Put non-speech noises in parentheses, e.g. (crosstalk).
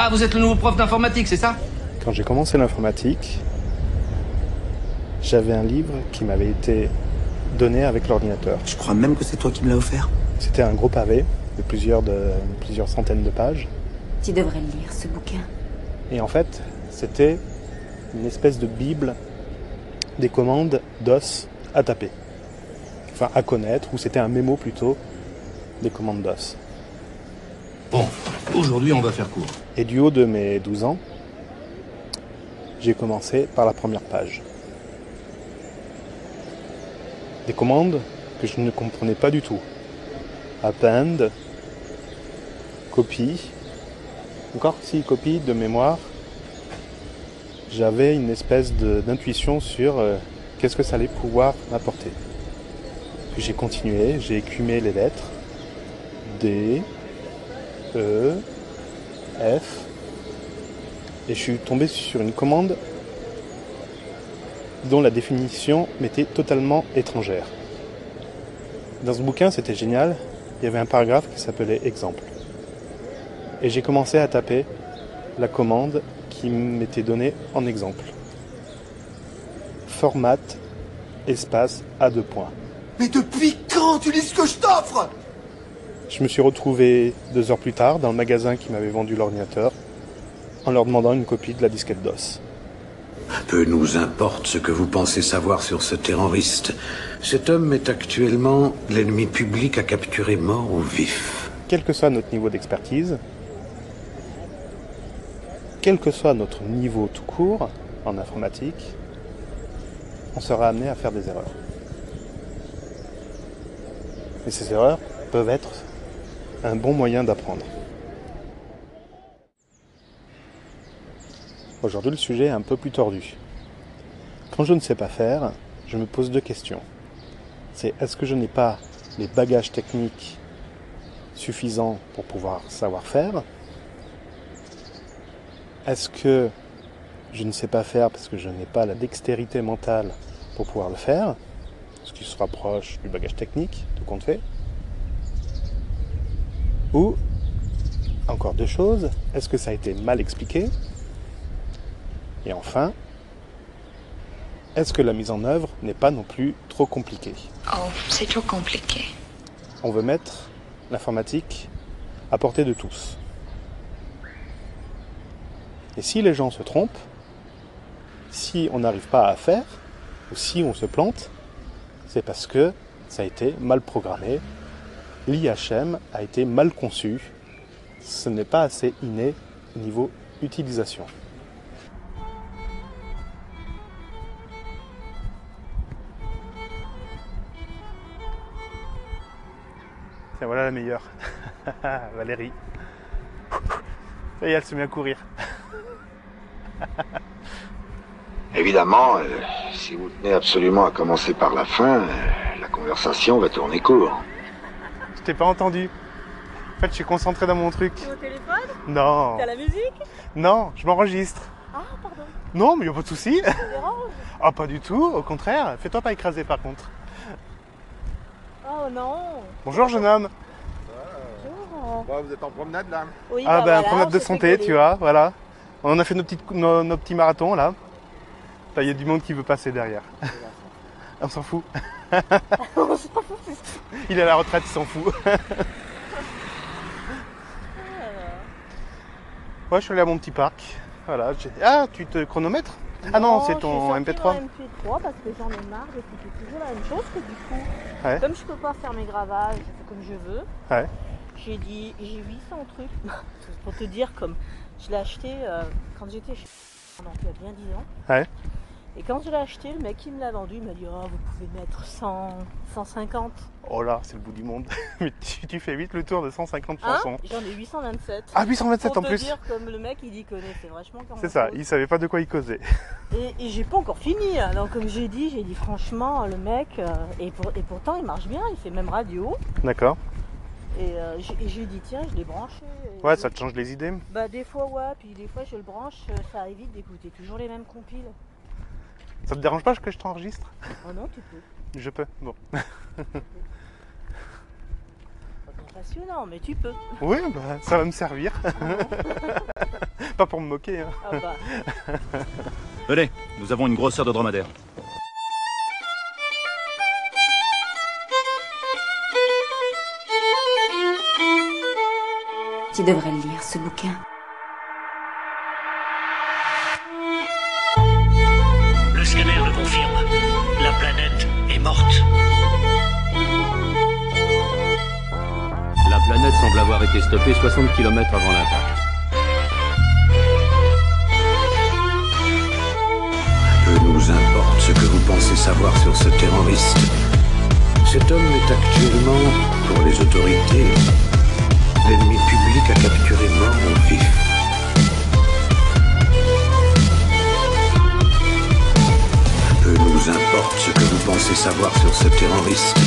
Ah, vous êtes le nouveau prof d'informatique, c'est ça Quand j'ai commencé l'informatique, j'avais un livre qui m'avait été donné avec l'ordinateur. Je crois même que c'est toi qui me l'as offert. C'était un gros pavé de plusieurs, de plusieurs centaines de pages. Tu devrais le lire, ce bouquin. Et en fait, c'était une espèce de bible des commandes DOS à taper. Enfin, à connaître, ou c'était un mémo plutôt des commandes DOS. Bon, aujourd'hui on va faire court. Et du haut de mes 12 ans, j'ai commencé par la première page. Des commandes que je ne comprenais pas du tout. Append, copie, encore si copie de mémoire. J'avais une espèce d'intuition sur euh, qu'est-ce que ça allait pouvoir m'apporter. J'ai continué, j'ai écumé les lettres. D, E, F. Et je suis tombé sur une commande dont la définition m'était totalement étrangère. Dans ce bouquin, c'était génial, il y avait un paragraphe qui s'appelait exemple. Et j'ai commencé à taper la commande qui m'était donnée en exemple. Format, espace, à deux points. Mais depuis quand tu lis ce que je t'offre? Je me suis retrouvé deux heures plus tard dans le magasin qui m'avait vendu l'ordinateur en leur demandant une copie de la disquette DOS. Peu nous importe ce que vous pensez savoir sur ce terroriste. Cet homme est actuellement l'ennemi public à capturer mort ou vif. Quel que soit notre niveau d'expertise, quel que soit notre niveau tout court en informatique, on sera amené à faire des erreurs. Et ces erreurs peuvent être un bon moyen d'apprendre. Aujourd'hui, le sujet est un peu plus tordu. Quand je ne sais pas faire, je me pose deux questions. C'est est-ce que je n'ai pas les bagages techniques suffisants pour pouvoir savoir faire? Est-ce que je ne sais pas faire parce que je n'ai pas la dextérité mentale pour pouvoir le faire? Ce qui se rapproche du bagage technique, tout compte fait. Ou, encore deux choses, est-ce que ça a été mal expliqué? Et enfin, est-ce que la mise en œuvre n'est pas non plus trop compliquée? Oh, c'est trop compliqué. On veut mettre l'informatique à portée de tous. Et si les gens se trompent, si on n'arrive pas à faire, ou si on se plante, c'est parce que ça a été mal programmé, l'IHM a été mal conçu, ce n'est pas assez inné au niveau utilisation. Tiens, voilà la meilleure. (laughs) Valérie. Ça y est, elle se met à courir. (laughs) Évidemment, euh, si vous tenez absolument à commencer par la fin, euh, la conversation va tourner court. T'ai pas entendu. En fait, je suis concentré dans mon truc. Au téléphone Non. T'as la musique Non, je m'enregistre. Ah, pardon, Non, mais y a pas de souci. (laughs) Ah, pas du tout. Au contraire. Fais-toi pas écraser par contre. Oh non Bonjour, jeune homme. Bonjour. vous êtes en promenade là Oui, Ah, bah ben, voilà, promenade de santé, tu vois. Voilà. On a fait nos, petites, nos, nos petits marathons là. Là, il y a du monde qui veut passer derrière. (laughs) On s'en fout. (laughs) Il est à la retraite, il s'en fout. (laughs) Ouais, je suis allé à mon petit parc. Voilà. Ah, tu te chronomètres Ah non, c'est je ton suis sortie MP3. mon MP3 parce que j'en ai marre d'écouter toujours la même chose que du coup, Ouais. comme je peux pas faire mes gravages, je fais comme je veux. Ouais. J'ai dit, j'ai 800 trucs. (laughs) Pour te dire, comme je l'ai acheté euh, quand j'étais chez donc il y a bien 10 ans. Ouais. Et quand je l'ai acheté, le mec qui me l'a vendu, il m'a dit oh, vous pouvez mettre 100, 150. Oh là, c'est le bout du monde. (laughs) Mais tu, tu fais vite le tour de 150 Hein chansons. J'en ai 827. Ah, 827 Pour en te plus. dire comme le mec il y connaît, c'est vachement quand C'est ça, il savait pas de quoi il causait. (laughs) Et, et j'ai pas encore fini. Alors comme j'ai dit, j'ai dit franchement le mec, euh, et, pour- et pourtant il marche bien, il fait même radio. D'accord. Et euh, j'ai dit tiens, je l'ai branché. Ouais, ça te change les idées. Bah des fois ouais, puis des fois je le branche, euh, ça évite d'écouter toujours les mêmes compiles. Ça te dérange pas que je t'enregistre Oh non, tu peux. Je peux. Bon. Pas passionnant, mais tu peux. Oui, bah, ça va me servir. (laughs) pas pour me moquer. Hein. Ah bah, Venez, nous avons une grosseur de dromadaire. Tu devrais le lire, ce bouquin. Planète semble avoir été stoppée 60 km avant l'impact. Peu nous importe ce que vous pensez savoir sur ce terroriste. Cet homme est actuellement, pour les autorités, l'ennemi public à capturer mort ou vif. Peu nous importe ce que vous pensez savoir sur ce terroriste.